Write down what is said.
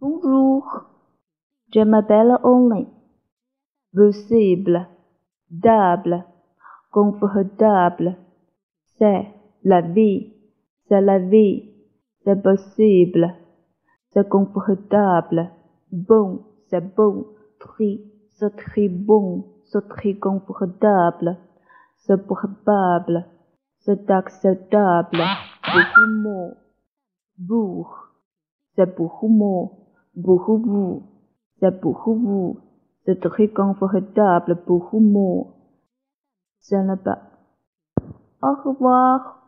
Bonjour. Je m'appelle Only. Possible. Dable. Confortable. C'est la vie. C'est la vie. C'est possible. C'est confortable. Bon. C'est bon. Très. C'est très bon. C'est très confortable. C'est probable. C'est acceptable. Beaucoup mots. Bourg. C'est beaucoup mots. Beaucoup vous. C'est beaucoup vous. C'est très confortable. Beaucoup mots. C'est là-bas. Au revoir.